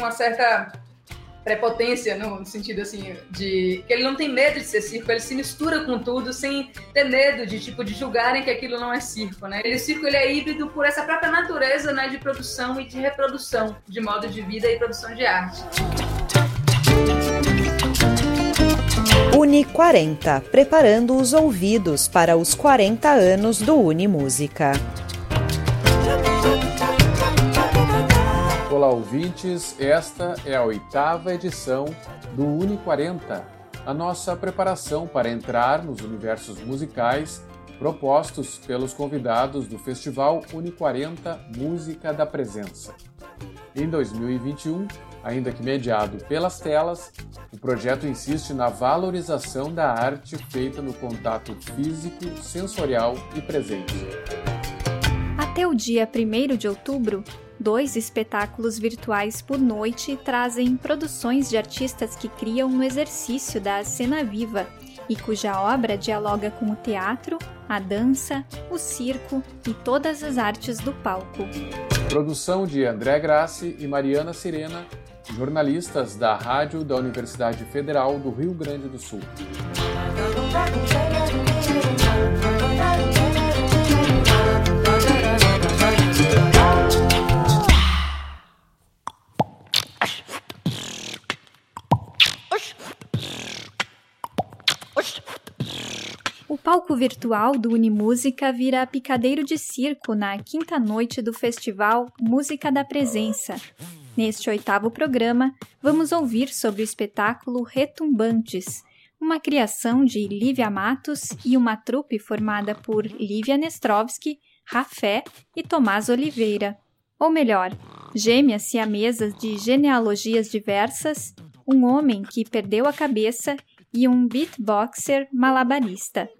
uma certa prepotência no sentido assim de que ele não tem medo de ser circo, ele se mistura com tudo sem ter medo de tipo de julgarem que aquilo não é circo, né? Ele circo ele é híbrido por essa própria natureza, né, de produção e de reprodução, de modo de vida e produção de arte. Uni 40, preparando os ouvidos para os 40 anos do Uni Música. Ouvintes. Esta é a oitava edição do Uni 40, a nossa preparação para entrar nos universos musicais propostos pelos convidados do Festival Uni 40 Música da Presença. Em 2021, ainda que mediado pelas telas, o projeto insiste na valorização da arte feita no contato físico, sensorial e presente. Até o dia 1 de outubro, Dois espetáculos virtuais por noite trazem produções de artistas que criam no exercício da cena viva e cuja obra dialoga com o teatro, a dança, o circo e todas as artes do palco. Produção de André Grassi e Mariana Sirena, jornalistas da Rádio da Universidade Federal do Rio Grande do Sul. Palco virtual do Unimúsica vira picadeiro de circo na quinta noite do festival Música da Presença. Neste oitavo programa, vamos ouvir sobre o espetáculo Retumbantes, uma criação de Lívia Matos e uma trupe formada por Lívia Nestrovski, Rafé e Tomás Oliveira. Ou melhor, gêmeas siamesas de genealogias diversas, um homem que perdeu a cabeça e um beatboxer malabarista.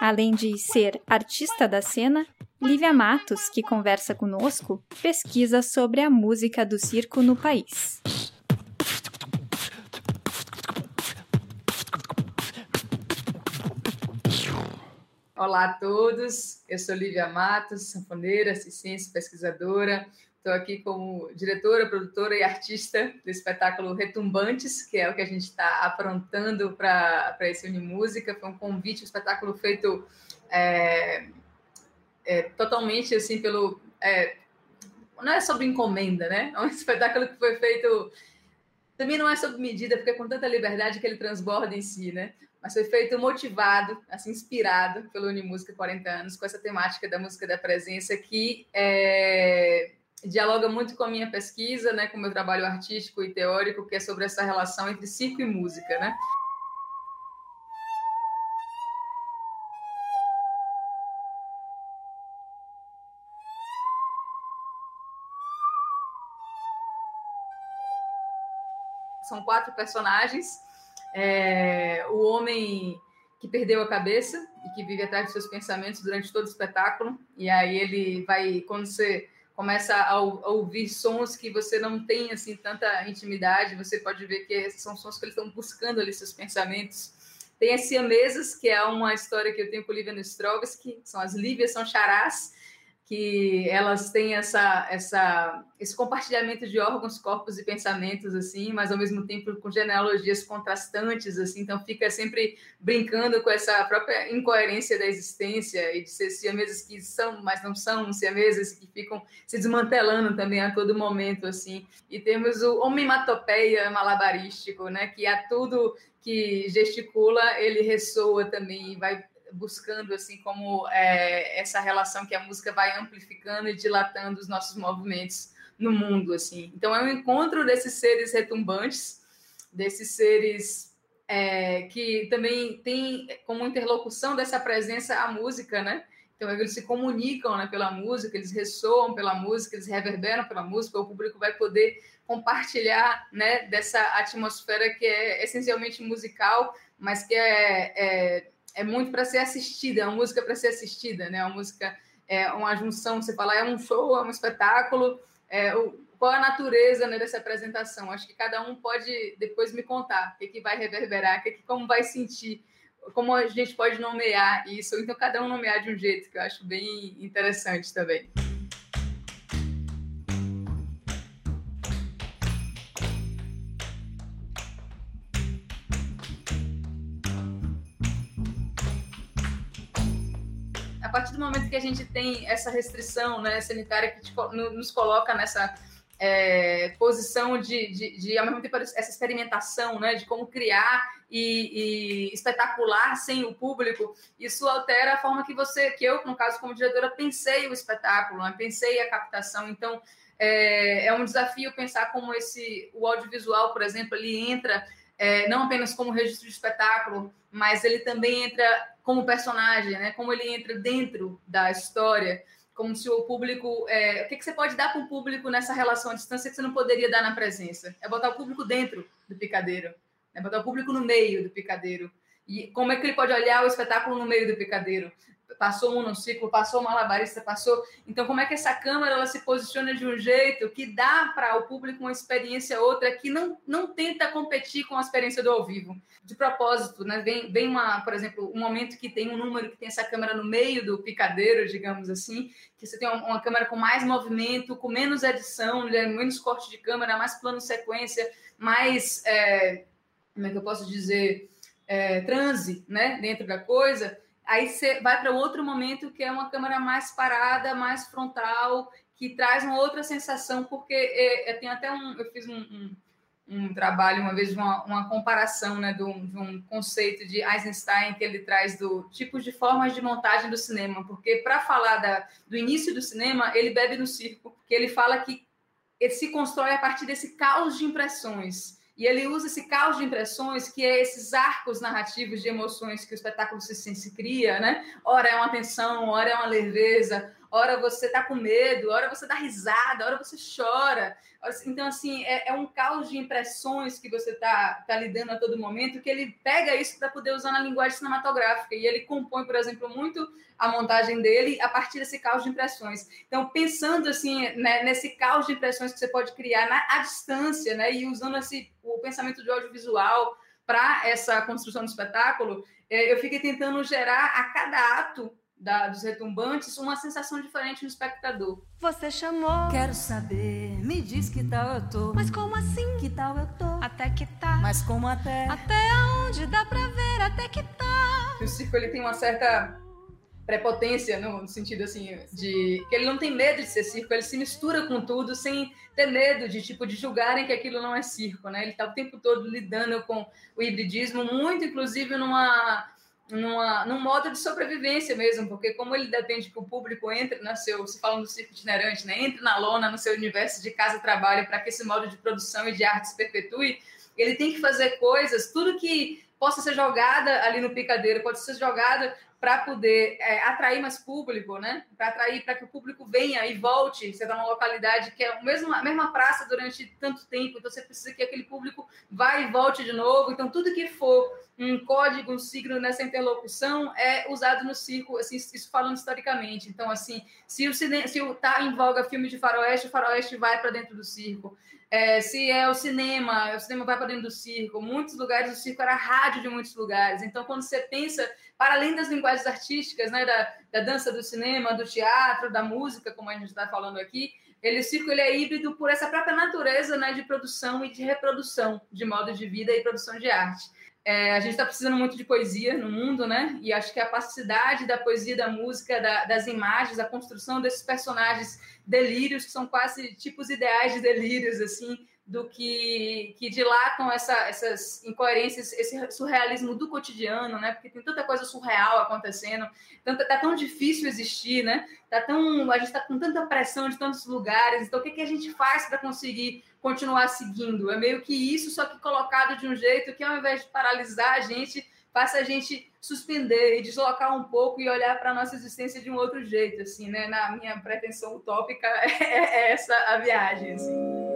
Além de ser artista da cena, Lívia Matos, que conversa conosco, pesquisa sobre a música do circo no país. Olá a todos, eu sou Lívia Matos, sanfoneira, ciência pesquisadora, Estou aqui como diretora, produtora e artista do espetáculo Retumbantes, que é o que a gente está aprontando para esse Unimúsica. Foi um convite, um espetáculo feito é, é, totalmente assim pelo. É, não é sobre encomenda, né? É um espetáculo que foi feito. Também não é sob medida, porque é com tanta liberdade que ele transborda em si, né? Mas foi feito motivado, assim, inspirado pelo Unimúsica 40 anos, com essa temática da música da presença que é, dialoga muito com a minha pesquisa, né, com o meu trabalho artístico e teórico, que é sobre essa relação entre circo e música, né? São quatro personagens. É, o homem que perdeu a cabeça e que vive atrás de seus pensamentos durante todo o espetáculo. E aí ele vai, quando você começa a, ouvir sons que você não tem assim tanta intimidade, você pode ver que são sons que eles estão buscando ali seus pensamentos. Tem as siamesas, que é uma história que eu tenho com Lívia Nostrovski, são as Lívias, são charás, que elas têm essa, essa, esse compartilhamento de órgãos, corpos e pensamentos, assim, mas ao mesmo tempo com genealogias contrastantes, assim, então fica sempre brincando com essa própria incoerência da existência e de ser siamesas que são, mas não são siamesas, que ficam se desmantelando também a todo momento, assim. E temos o homematopeia malabarístico, né, que a tudo que gesticula, ele ressoa também e vai buscando assim como é, essa relação que a música vai amplificando e dilatando os nossos movimentos no mundo assim. Então é um encontro desses seres retumbantes desses seres é, que também tem como interlocução dessa presença a música né? Então eles se comunicam né, pela música eles ressoam pela música eles reverberam pela música o público vai poder compartilhar né dessa atmosfera que é essencialmente musical mas que é, é é muito para ser assistida, é uma música para ser assistida, né? Uma música é uma junção, você fala, é um show, é um espetáculo, é, o, qual a natureza né, dessa apresentação? Acho que cada um pode depois me contar o que, que vai reverberar, que, que, como vai sentir, como a gente pode nomear isso, ou então cada um nomear de um jeito, que eu acho bem interessante também. Momento que a gente tem essa restrição né, sanitária que te, nos coloca nessa é, posição de, de, de, ao mesmo tempo, essa experimentação, né, de como criar e, e, espetacular sem o público, isso altera a forma que você, que eu, no caso, como diretora, pensei o espetáculo, né, pensei a captação. Então, é, é, um desafio pensar como esse, o audiovisual, por exemplo, ele entra é, não apenas como registro de espetáculo, mas ele também entra como personagem, né, como ele entra dentro da história como se o público. É, o que, que você pode dar para o público nessa relação à distância que você não poderia dar na presença? É botar o público dentro do picadeiro, é botar o público no meio do picadeiro. E como é que ele pode olhar o espetáculo no meio do picadeiro? Passou um monociclo, passou um malabarista, passou. Então, como é que essa câmera ela se posiciona de um jeito que dá para o público uma experiência outra que não, não tenta competir com a experiência do ao vivo? De propósito, né? Vem, vem uma, por exemplo, um momento que tem um número que tem essa câmera no meio do picadeiro, digamos assim, que você tem uma, uma câmera com mais movimento, com menos edição, né? menos corte de câmera, mais plano sequência, mais. É, como é que eu posso dizer? É, transe, né? Dentro da coisa Aí você vai para outro momento que é uma câmera mais parada, mais frontal, que traz uma outra sensação, porque é, é, tem até um. Eu fiz um, um, um trabalho uma vez uma, uma comparação né, de um, de, um, conceito de Eisenstein que ele traz do tipos de formas de montagem do cinema, porque para falar da, do início do cinema, ele bebe no circo, que ele fala que ele se constrói a partir desse caos de impressões. E ele usa esse caos de impressões, que é esses arcos narrativos de emoções que o espetáculo se, se cria, né? Ora é uma tensão, ora é uma leveza, ora você está com medo, ora você dá risada, ora você chora. Então, assim, é, é um caos de impressões que você está tá lidando a todo momento, que ele pega isso para poder usar na linguagem cinematográfica. E ele compõe, por exemplo, muito a montagem dele a partir desse caos de impressões. Então, pensando assim, né, nesse caos de impressões que você pode criar na, à distância, né, e usando esse, o pensamento de audiovisual para essa construção do espetáculo, é, eu fiquei tentando gerar a cada ato da, dos retumbantes uma sensação diferente no espectador. Você chamou, quero saber, me diz que tal eu tô. Mas como assim? Que tal eu tô? Até que tá. Mas como até? Até onde dá pra ver, até que tá. O circo ele tem uma certa prepotência no sentido assim de que ele não tem medo de ser circo, ele se mistura com tudo sem ter medo de tipo de julgarem que aquilo não é circo, né? Ele está o tempo todo lidando com o hibridismo, muito inclusive numa numa, num modo de sobrevivência mesmo, porque como ele depende que o público entre no seu, se falando do circo itinerante, né, entre na lona no seu universo de casa-trabalho para que esse modo de produção e de arte se perpetue, ele tem que fazer coisas, tudo que possa ser jogada ali no picadeiro, pode ser jogada para poder é, atrair mais público, né? Para atrair, para que o público venha e volte. Você está numa localidade que é a mesma, a mesma praça durante tanto tempo, então você precisa que aquele público vá e volte de novo. Então, tudo que for um código, um signo nessa interlocução é usado no circo, assim, isso falando historicamente. Então, assim, se o se está em voga filme de faroeste, o faroeste vai para dentro do circo. É, se é o cinema, o cinema vai para dentro do circo. Muitos lugares o circo era rádio de muitos lugares. Então, quando você pensa para além das linguagens artísticas, né, da, da dança, do cinema, do teatro, da música, como a gente está falando aqui, ele, o circo ele é híbrido por essa própria natureza né, de produção e de reprodução de modo de vida e produção de arte. É, a gente está precisando muito de poesia no mundo, né? E acho que a capacidade da poesia, da música, da, das imagens, a construção desses personagens delírios, que são quase tipos ideais de delírios, assim, do que, que dilatam essa, essas incoerências, esse surrealismo do cotidiano, né? Porque tem tanta coisa surreal acontecendo, tanto, tá tão difícil existir, né? Tá tão, a gente está com tanta pressão de tantos lugares. Então, o que, que a gente faz para conseguir continuar seguindo? É meio que isso, só que colocado de um jeito que, ao invés de paralisar a gente, faça a gente suspender e deslocar um pouco e olhar para a nossa existência de um outro jeito, assim, né? Na minha pretensão utópica, é essa a viagem, assim.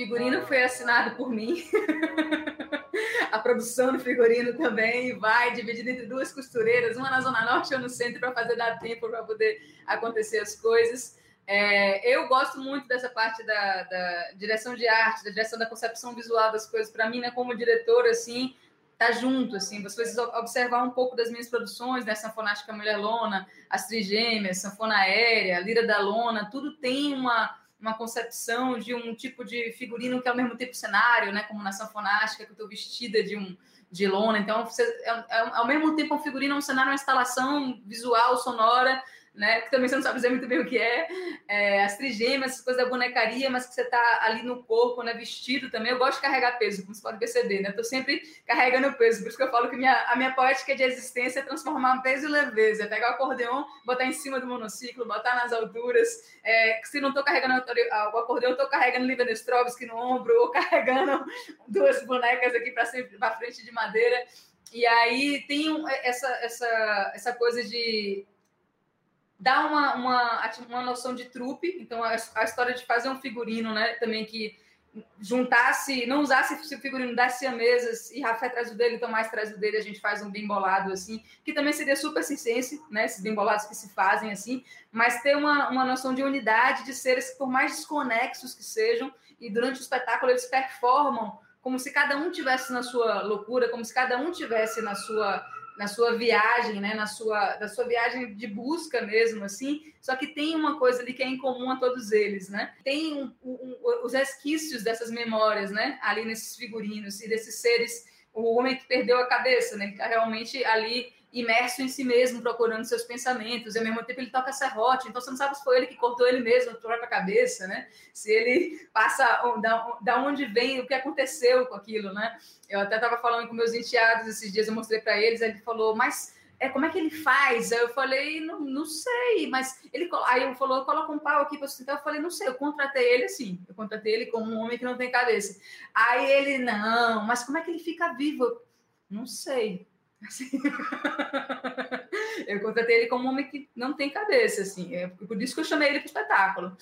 Figurino foi assinado por mim. a produção do figurino também vai dividida entre duas costureiras, uma na Zona Norte e outra no centro, para fazer dar tempo para poder acontecer as coisas. É, eu gosto muito dessa parte da, da, direção de arte, da direção da concepção visual das coisas. Para mim, né, como diretora, assim, tá junto, assim, vocês observar um pouco das minhas produções, né, Sanfonástica Mulher Lona, As Trigêmeas, Sanfona Aérea, Lira da Lona, tudo tem uma, uma concepção de um tipo de figurino que é ao mesmo tempo cenário, né, como na Sanfonástica, que eu estou vestida de um de lona, então você, é, é, ao mesmo tempo um figurino, um cenário, uma instalação visual, sonora, né? Que também você não sabe dizer muito bem o que é, é as trigêmeas, essas coisas da bonecaria, mas que você está ali no corpo, né? Vestido também. Eu gosto de carregar peso, como você pode perceber, né? Estou sempre carregando peso, por isso que eu falo que minha, a minha poética de existência é transformar peso em leveza, é pegar o acordeão, botar em cima do monociclo, botar nas alturas. É, se não estou carregando o acordeão, estou carregando Liva Strovski no ombro, ou carregando duas bonecas aqui para frente de madeira. E aí tem essa, essa, essa coisa de dá uma, uma, uma noção de trupe, então a, a, história de fazer um figurino, né, também que juntasse, não usasse o figurino das siamesas e Rafé traz o dele, então mais traz o dele, a gente faz um bem bolado assim, que também seria super circense, né, esses bem bolados que se fazem assim, mas ter uma, uma noção de unidade de seres que por mais desconexos que sejam, e durante o espetáculo eles performam como se cada um tivesse na sua loucura, como se cada um tivesse na sua na sua viagem, né, na sua, da sua viagem de busca mesmo, assim, só que tem uma coisa ali que é em comum a todos eles, né? Tem um, um, os resquícios dessas memórias, né, ali nesses figurinos e desses seres, o homem que perdeu a cabeça, né, que tá realmente ali imerso em si mesmo, procurando seus pensamentos, e ao mesmo tempo ele toca serrote, então você não sabe se foi ele que cortou ele mesmo, a própria cabeça, né? Se ele passa, da, da onde vem, o que aconteceu com aquilo, né? Eu até estava falando com meus enteados esses dias, eu mostrei para eles, aí ele falou, mas é, como é que ele faz? Aí eu falei, não, não sei, mas ele aí ele falou, coloca um pau aqui para sustentar. Eu falei, não sei, eu contratei ele assim, eu contratei ele como um homem que não tem cabeça. Aí ele, não, mas como é que ele fica vivo? Não sei. Assim, eu contratei ele como um homem que não tem cabeça, assim. É por isso que eu chamei ele para espetáculo.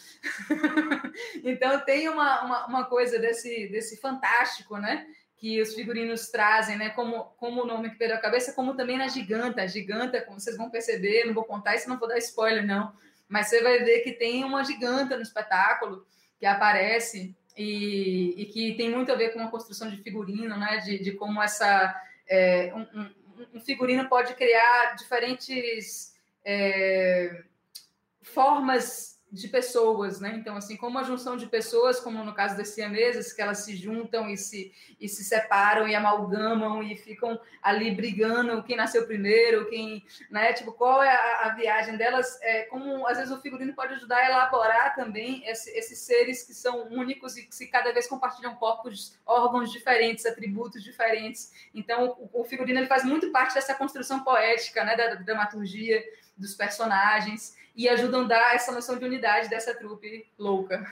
então tem uma, uma, uma, coisa desse, desse fantástico, né? Que os figurinos trazem, né? Como, como o nome que perdeu a cabeça, como também na Giganta. A Giganta, como vocês vão perceber, não vou contar isso, não vou dar spoiler, não. Mas você vai ver que tem uma giganta no espetáculo que aparece e, e que tem muito a ver com a construção de figurino, né? De, de como essa. É, figurino pode criar diferentes é, formas de pessoas, né? Então, assim, como a junção de pessoas, como no caso das siamesas, que elas se juntam e se, e se separam e amalgamam e ficam ali brigando quem nasceu primeiro, quem, né? Tipo, qual é a, a viagem delas? É, como às vezes o figurino pode ajudar a elaborar também esse, esses seres que são únicos e que se cada vez compartilham corpos, órgãos diferentes, atributos diferentes. Então, o, o figurino ele faz muito parte dessa construção poética, né? Da, da dramaturgia dos personagens e ajudam a dar essa noção de unidade dessa trupe louca.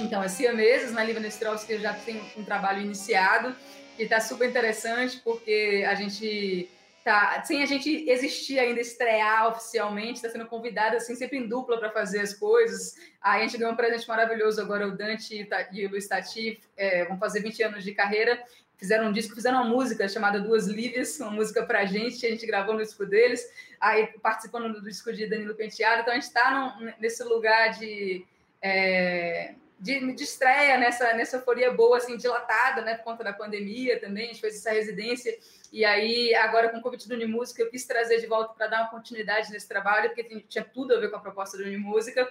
Então, as siameses na Liva que já tem um trabalho iniciado, que está super interessante, porque a gente tá, sem a gente existir ainda, estrear oficialmente, está sendo convidada assim, sempre em dupla para fazer as coisas. Aí a gente ganhou um presente maravilhoso agora, o Dante e o Luiz Tati é, vão fazer 20 anos de carreira, fizeram um disco, fizeram uma música chamada Duas Lívias, uma música para a gente, a gente gravou no disco deles, aí participando do disco de Danilo Penteado, então a gente está nesse lugar de... É, de, de estreia nessa, nessa euforia boa, assim, dilatada, né, por conta da pandemia também, a gente fez essa residência, e aí, agora com o convite do Unimúsica, eu quis trazer de volta para dar uma continuidade nesse trabalho, porque tinha tudo a ver com a proposta do Unimúsica,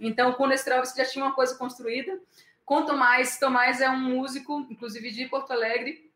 então, com o Nestrovski já tinha uma coisa construída, com Tomás, Tomás é um músico, inclusive de Porto Alegre,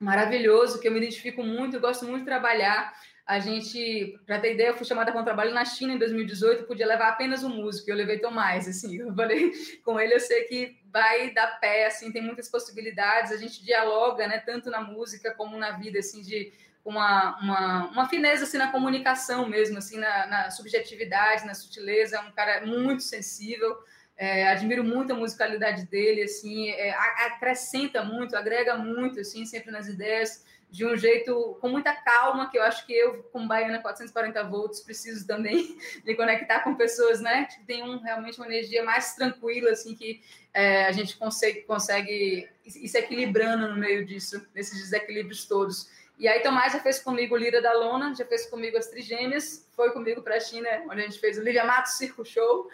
maravilhoso, que eu me identifico muito, eu gosto muito de trabalhar, a gente, para ter ideia, eu fui chamada para um trabalho na China em 2018, podia levar apenas um músico, eu levei Tomás, assim, eu falei com ele, eu sei que vai dar pé, assim, tem muitas possibilidades, a gente dialoga, né, tanto na música como na vida, assim, de uma, uma, uma fineza, assim, na comunicação mesmo, assim, na, na subjetividade, na sutileza, é um cara muito sensível, é, admiro muito a musicalidade dele, assim, é, acrescenta muito, agrega muito, assim, sempre nas ideias, de um jeito com muita calma, que eu acho que eu, com Baiana 440 volts, preciso também me conectar com pessoas, né, que tem um, realmente uma energia mais tranquila, assim, que é, a gente consegue, consegue ir se equilibrando no meio disso, nesses desequilíbrios todos. E aí Tomás já fez comigo Lira da Lona, já fez comigo As Trigêmeas, foi comigo para a China, onde a gente fez o Lívia Matos Circo Show.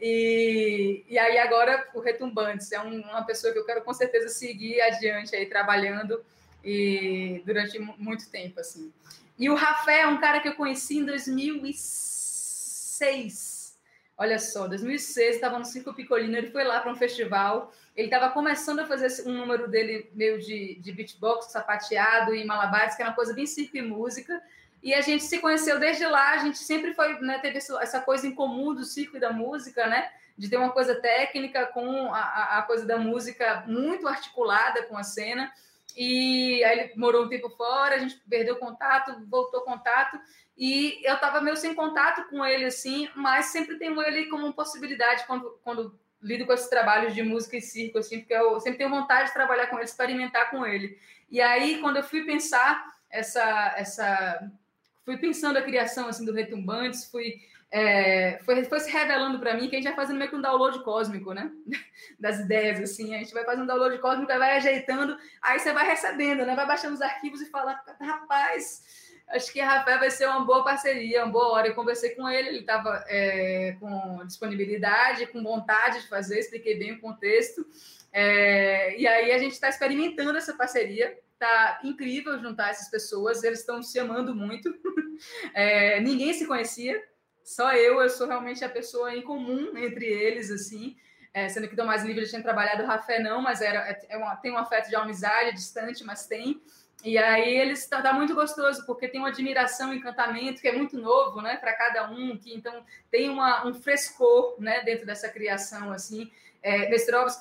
E, e aí agora o Retumbantes, é um, uma pessoa que eu quero com certeza seguir adiante aí trabalhando e durante muito tempo assim. E o Rafé é um cara que eu conheci em 2006. Olha só, 2006, estava no Circo Picolino, ele foi lá para um festival, ele estava começando a fazer um número dele meio de, de beatbox, sapateado e malabares, que era uma coisa bem circo e música, e a gente se conheceu desde lá, a gente sempre foi, né, teve essa coisa em comum do circo e da música, né, de ter uma coisa técnica com a, a coisa da música muito articulada com a cena, e aí ele morou um tempo fora, a gente perdeu contato, voltou contato, e eu estava meio sem contato com ele, assim, mas sempre tenho ele como possibilidade quando, quando lido com esses trabalhos de música e circo, assim, porque eu sempre tenho vontade de trabalhar com ele, experimentar com ele. E aí, quando eu fui pensar essa... essa fui pensando a criação, assim, do Retumbantes, fui é, foi, foi se revelando para mim que a gente vai fazendo meio que um download cósmico, né? Das ideias, assim. A gente vai fazendo um download cósmico, vai ajeitando, aí você vai recebendo, né? Vai baixando os arquivos e fala, rapaz, acho que Rafael vai ser uma boa parceria, uma boa hora. Eu conversei com ele, ele estava é, com disponibilidade, com vontade de fazer, expliquei bem o contexto. É, e aí a gente está experimentando essa parceria. Tá incrível juntar essas pessoas, eles estão se amando muito. É, ninguém se conhecia, só eu, eu sou realmente a pessoa em comum entre eles, assim. É, sendo que mais Livre já tinha trabalhado, o Rafé não, mas era, é, é uma, tem um afeto de amizade, distante, mas tem. E aí eles tá, tá, muito gostoso, porque tem uma admiração, encantamento que é muito novo, né, para cada um, que então tem uma, um frescor, né, dentro dessa criação, assim. É,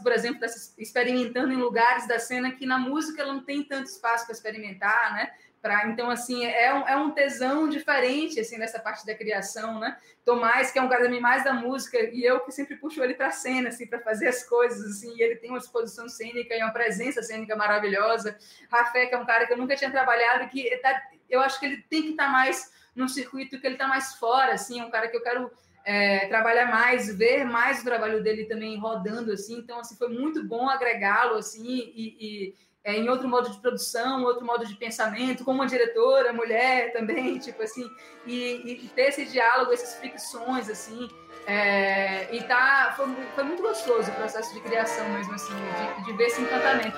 por exemplo, está experimentando em lugares da cena que na música ela não tem tanto espaço para experimentar, né? Pra, então, assim, é um, é um tesão diferente, assim, nessa parte da criação, né? Tomás, que é um cara também mais da música, e eu que sempre puxo ele para a cena, assim, para fazer as coisas, assim, ele tem uma exposição cênica e uma presença cênica maravilhosa. Rafé, que é um cara que eu nunca tinha trabalhado, que tá, eu acho que ele tem que estar tá mais no circuito, que ele está mais fora, assim, é um cara que eu quero é, trabalhar mais, ver mais o trabalho dele também rodando, assim, então, assim, foi muito bom agregá-lo, assim, e, e é, em outro modo de produção, outro modo de pensamento, como uma diretora, mulher também, tipo assim, e, e ter esse diálogo, essas fricções, assim, é, e tá, foi, foi, muito gostoso o processo de criação mesmo, assim, de, de ver esse encantamento.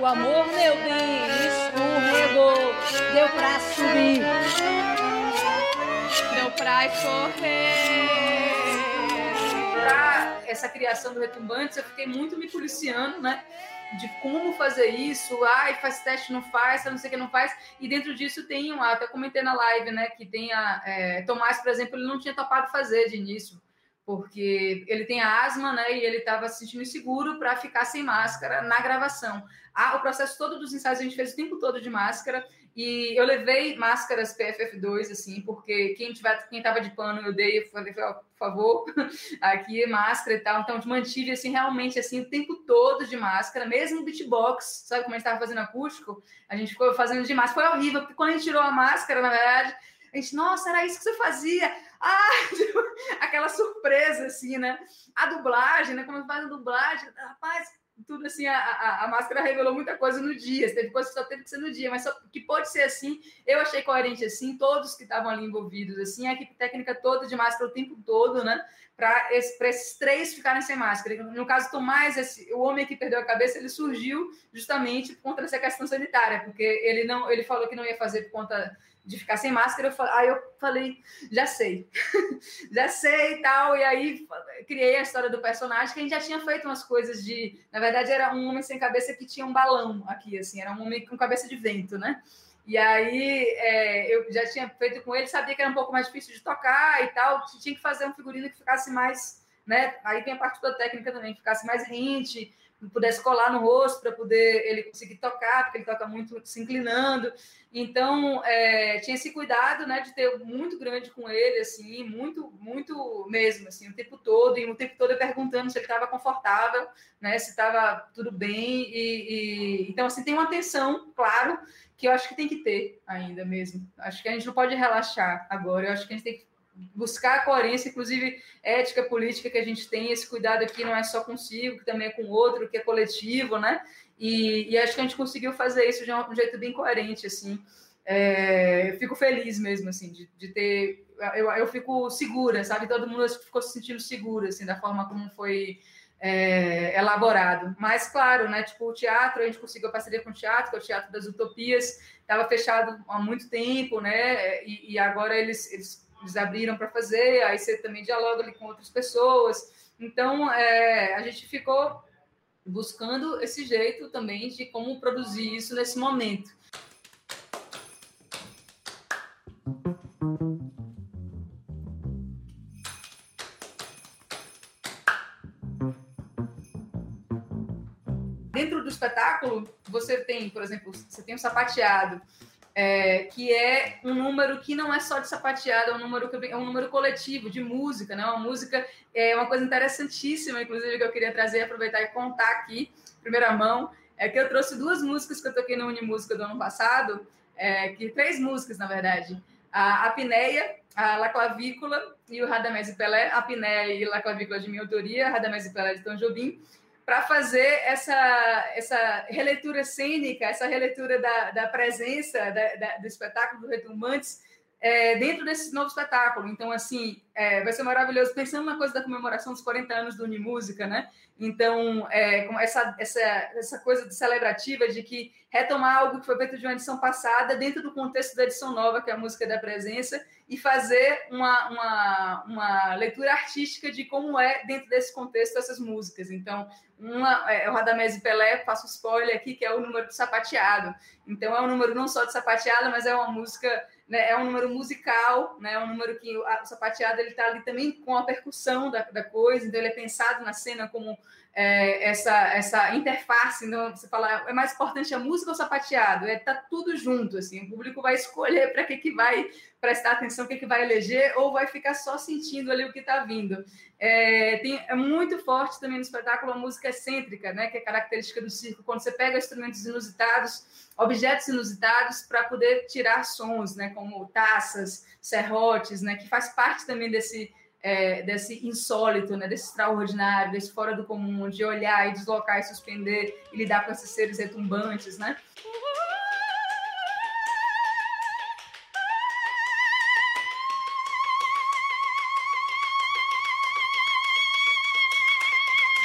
O amor, meu bem, escorregou, deu pra subir, deu pra correr. Pra essa criação do Retumbantes, eu fiquei muito me policiando, né? de como fazer isso, ai, faz teste, não faz, não sei o que não faz, e dentro disso tem, um, até comentei na live, né, que tem a, é, Tomás, por exemplo, ele não tinha topado fazer de início, porque ele tem asma, né, e ele estava se sentindo inseguro para ficar sem máscara na gravação. Ah, o processo todo dos ensaios a gente fez o tempo todo de máscara, e eu levei máscaras PFF2, assim, porque quem tiver, quem tava de pano eu dei, eu falei, por favor, aqui máscara e tal. Então, mantive, assim, realmente, assim, o tempo todo de máscara, mesmo beatbox, sabe como a gente tava fazendo acústico? A gente ficou fazendo de máscara, foi horrível, porque quando a gente tirou a máscara, na verdade, a gente, nossa, era isso que você fazia? Ah, aquela surpresa, assim, né? A dublagem, né? Como faz a dublagem, rapaz, tudo assim, a, a, a, máscara revelou muita coisa no dia, teve coisa que só teve que ser no dia, mas só, que pode ser assim, eu achei coerente assim, todos que estavam ali envolvidos, assim, a equipe técnica toda de máscara o tempo todo, né, para esse, esses três ficarem sem máscara. No caso, Tomás, esse, o homem que perdeu a cabeça, ele surgiu justamente contra essa questão sanitária, porque ele não, ele falou que não ia fazer por conta de ficar sem máscara, eu aí eu falei, já sei, já sei e tal, e aí criei a história do personagem, que a gente já tinha feito umas coisas de, na verdade era um homem sem cabeça que tinha um balão aqui, assim, era um homem com cabeça de vento, né? E aí é, eu já tinha feito com ele, sabia que era um pouco mais difícil de tocar e tal, tinha que fazer um figurino que ficasse mais, né? Aí tem a parte da técnica também, que ficasse mais rente, pudesse colar no rosto para poder ele conseguir tocar, porque ele toca muito se inclinando. Então, é, tinha esse cuidado, né, de ter muito grande com ele, assim, muito, muito mesmo, assim, o tempo todo, e o tempo todo eu perguntando se ele estava confortável, né, se estava tudo bem, e, e, então, assim, tem uma atenção, claro, que eu acho que tem que ter ainda mesmo. Acho que a gente não pode relaxar agora, eu acho que a gente tem que buscar a coerência, inclusive ética política que a gente tem, esse cuidado aqui não é só consigo, que também é com o outro, que é coletivo, né? E, e acho que a gente conseguiu fazer isso de um, jeito bem coerente, assim. é, fico feliz mesmo, assim, de, de ter. Eu, eu fico segura, sabe? Todo mundo ficou se sentindo segura, assim, da forma como foi é, elaborado. Mas, claro, né? Tipo, o teatro, a gente conseguiu parceria com o teatro, que é o Teatro das Utopias, estava fechado há muito tempo, né? E, e agora eles, eles, eles abriram para fazer, aí você também dialoga ali com outras pessoas. Então, é, a gente ficou buscando esse jeito também de como produzir isso nesse momento. Dentro do espetáculo, você tem, por exemplo, você tem o sapateado, é, que é um número que não é só de sapateado, é um número, é um número coletivo de música, né? Uma música é uma coisa interessantíssima, inclusive, que eu queria trazer, aproveitar e contar aqui, primeira mão, é que eu trouxe duas músicas que eu toquei no Unimúsica do ano passado, é, que três músicas, na verdade. A Apneia, a La Clavícula e o Radamés e Pelé. A Apneia e La Clavícula de minha autoria, Radamés e Pelé de Tom Jobim para fazer essa, essa releitura cênica, essa releitura da, da presença da, da, do espetáculo do Retumbantes é, dentro desse novo espetáculo. Então, assim, é, vai ser maravilhoso. Pensando na coisa da comemoração dos 40 anos do Unimúsica, né? Então, é, essa, essa, essa coisa de celebrativa de que retomar algo que foi feito de uma edição passada dentro do contexto da edição nova, que é a música da presença, e fazer uma, uma, uma leitura artística de como é, dentro desse contexto, essas músicas. Então, uma, é, o Radamés e Pelé, faço spoiler aqui, que é o número do sapateado. Então, é um número não só de sapateado, mas é uma música né, é um número musical, né, é um número que o sapateado ele está ali também com a percussão da, da, coisa, então ele é pensado na cena como é, essa, essa interface, então você fala, é mais importante a música ou o sapateado? É, tá tudo junto, assim, o público vai escolher para que, que vai prestar atenção, o que, que vai eleger, ou vai ficar só sentindo ali o que está vindo. É, tem, é muito forte também no espetáculo a música excêntrica, né, que é característica do circo, quando você pega instrumentos inusitados, objetos inusitados, para poder tirar sons, né, como taças, serrotes, né, que faz parte também desse é, desse insólito, né, desse extraordinário, desse fora do comum, de olhar e deslocar e suspender e lidar com esses seres retumbantes, né?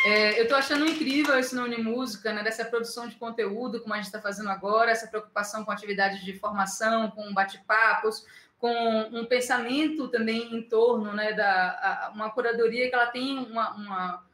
É, eu estou achando incrível isso na Unimúsica, né, dessa produção de conteúdo, como a gente está fazendo agora, essa preocupação com atividades de formação, com bate-papos, com um pensamento também em torno né, da a, uma curadoria que ela tem uma, uma,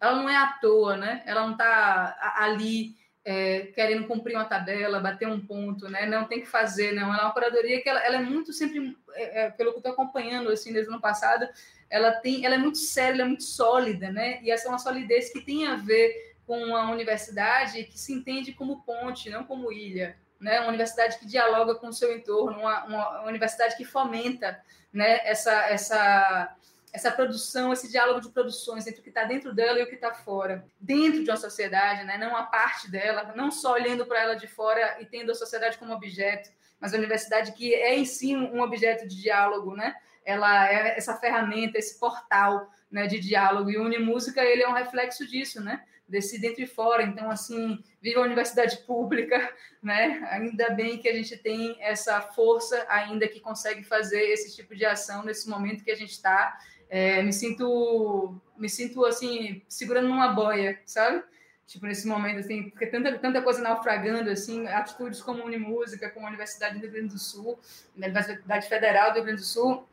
ela não é à toa, né? Ela não está ali é, querendo cumprir uma tabela, bater um ponto, né? Não tem que fazer, não. Ela é uma curadoria que ela, ela é muito sempre, é, é, pelo que estou acompanhando assim desde o ano passado, ela tem, ela é muito séria, ela é muito sólida, né? E essa é uma solidez que tem a ver com a universidade que se entende como ponte, não como ilha, né? Uma universidade que dialoga com o seu entorno, uma, uma, universidade que fomenta, né? Essa, essa, essa produção, esse diálogo de produções entre o que está dentro dela e o que está fora, dentro de uma sociedade, né? Não a parte dela, não só olhando para ela de fora e tendo a sociedade como objeto, mas a universidade que é em si um objeto de diálogo, né? Ela é essa ferramenta, esse portal né, de diálogo. E o Unimúsica, ele é um reflexo disso, né? Desse dentro e fora. Então, assim, viva a universidade pública, né? Ainda bem que a gente tem essa força ainda que consegue fazer esse tipo de ação nesse momento que a gente está. É, me sinto, me sinto, assim, segurando numa boia, sabe? Tipo, nesse momento, assim, porque tanta, tanta coisa naufragando, assim, atitudes como Unimúsica, como a Universidade do Rio Grande do Sul, Universidade Federal do Rio Grande do Sul,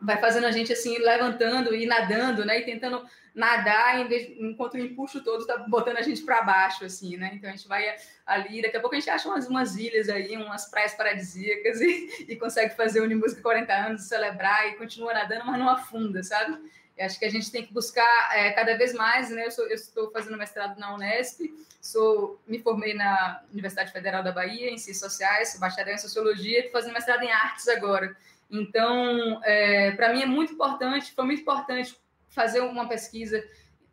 vai fazendo a gente assim, levantando e nadando, né? E tentando nadar, vez, enquanto o empuxo todo está botando a gente para baixo, assim, né? Então a gente vai ali, daqui a pouco a gente acha umas, umas ilhas aí, umas praias paradisíacas e, e consegue fazer o Unimúsica 40 anos, celebrar e continua nadando, mas não afunda, sabe? Eu acho que a gente tem que buscar é, cada vez mais, né? Eu, sou, eu estou fazendo mestrado na Unesp, sou, me formei na Universidade Federal da Bahia em Ciências Sociais, sou bacharel em Sociologia, estou fazendo mestrado em Artes agora. Então, é, para mim é muito importante, foi muito importante fazer uma pesquisa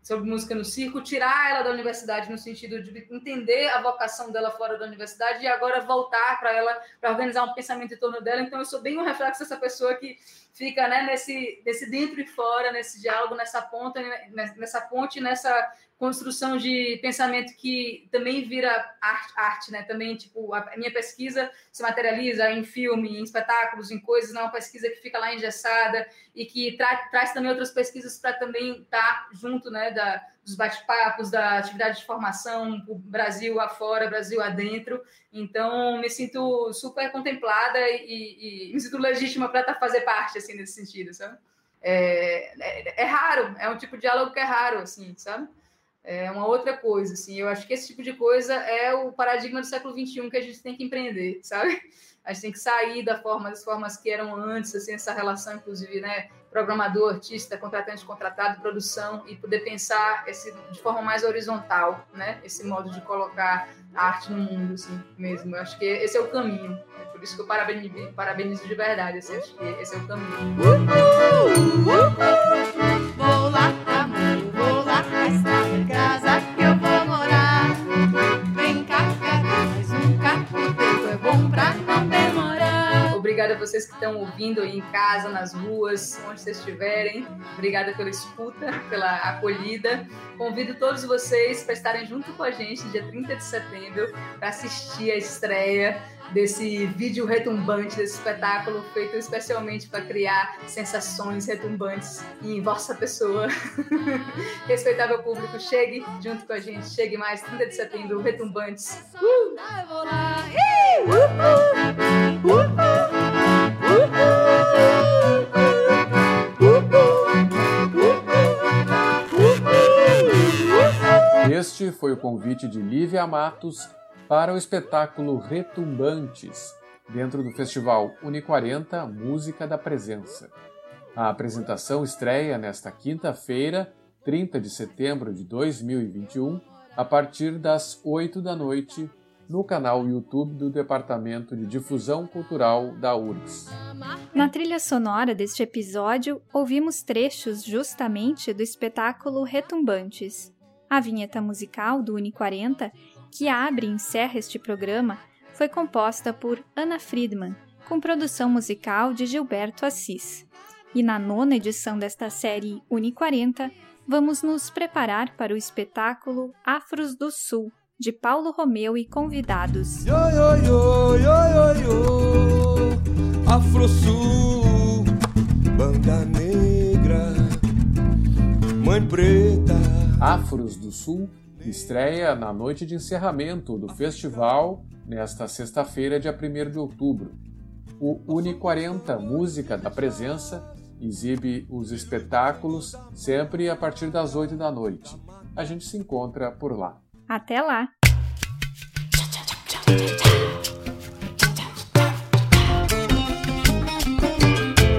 sobre música no circo, tirar ela da universidade no sentido de entender a vocação dela fora da universidade e agora voltar para ela para organizar um pensamento em torno dela. Então eu sou bem um reflexo dessa pessoa que fica né, nesse, nesse dentro e fora, nesse diálogo, nessa ponta, nessa ponte, nessa construção de pensamento que também vira arte, arte, né? Também, tipo, a minha pesquisa se materializa em filme, em espetáculos, em coisas, não é uma pesquisa que fica lá engessada e que tra traz também outras pesquisas para também estar tá junto, né, da, dos bate-papos, da atividade de formação, o Brasil afora, Brasil adentro. Então, me sinto super contemplada e, e me sinto legítima para tá, fazer parte, assim, nesse sentido, sabe? É, é, é, raro, é um tipo de diálogo que é raro, assim, sabe? É uma outra coisa, assim. Eu acho que esse tipo de coisa é o paradigma do século XXI que a gente tem que empreender, sabe? A gente tem que sair da forma, das formas que eram antes, assim, essa relação, inclusive, né? Programador, artista, contratante, contratado, produção, e poder pensar esse, de forma mais horizontal, né? Esse modo de colocar arte no mundo, assim, mesmo. Eu acho que esse é o caminho. É por isso que eu parabenizo, parabenizo de verdade, assim, acho que esse é o caminho. Uhul, uhul, vou lá, vocês que estão ouvindo aí em casa, nas ruas, onde vocês estiverem. Obrigada pela escuta, pela acolhida. Convido todos vocês para estarem junto com a gente dia 30 de setembro para assistir a estreia desse vídeo retumbante, desse espetáculo feito especialmente para criar sensações retumbantes em vossa pessoa. Respeitável público, chegue junto com a gente, chegue mais 30 de setembro, retumbantes. Uh! Este foi o convite de Lívia Matos para o espetáculo Retumbantes, dentro do festival Uni 40 Música da Presença. A apresentação estreia nesta quinta-feira, 30 de setembro de 2021, a partir das 8 da noite, no canal YouTube do Departamento de Difusão Cultural da URGS. Na trilha sonora deste episódio, ouvimos trechos justamente do espetáculo Retumbantes. A vinheta musical do Uni 40 que abre e encerra este programa, foi composta por Ana Friedman, com produção musical de Gilberto Assis. E na nona edição desta série Uni 40, vamos nos preparar para o espetáculo Afros do Sul, de Paulo Romeu e convidados. Yo, yo, yo, Afro Sul, banda negra, mãe preta. Afros do Sul estreia na noite de encerramento do festival, nesta sexta-feira, dia 1 de outubro. O Uni 40 Música da Presença exibe os espetáculos sempre a partir das 8 da noite. A gente se encontra por lá. Até lá!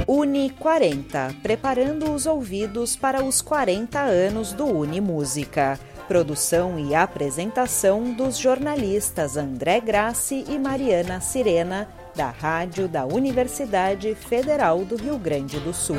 Uni 40, preparando os ouvidos para os 40 anos do Uni Música. Produção e apresentação dos jornalistas André Grassi e Mariana Sirena, da Rádio da Universidade Federal do Rio Grande do Sul.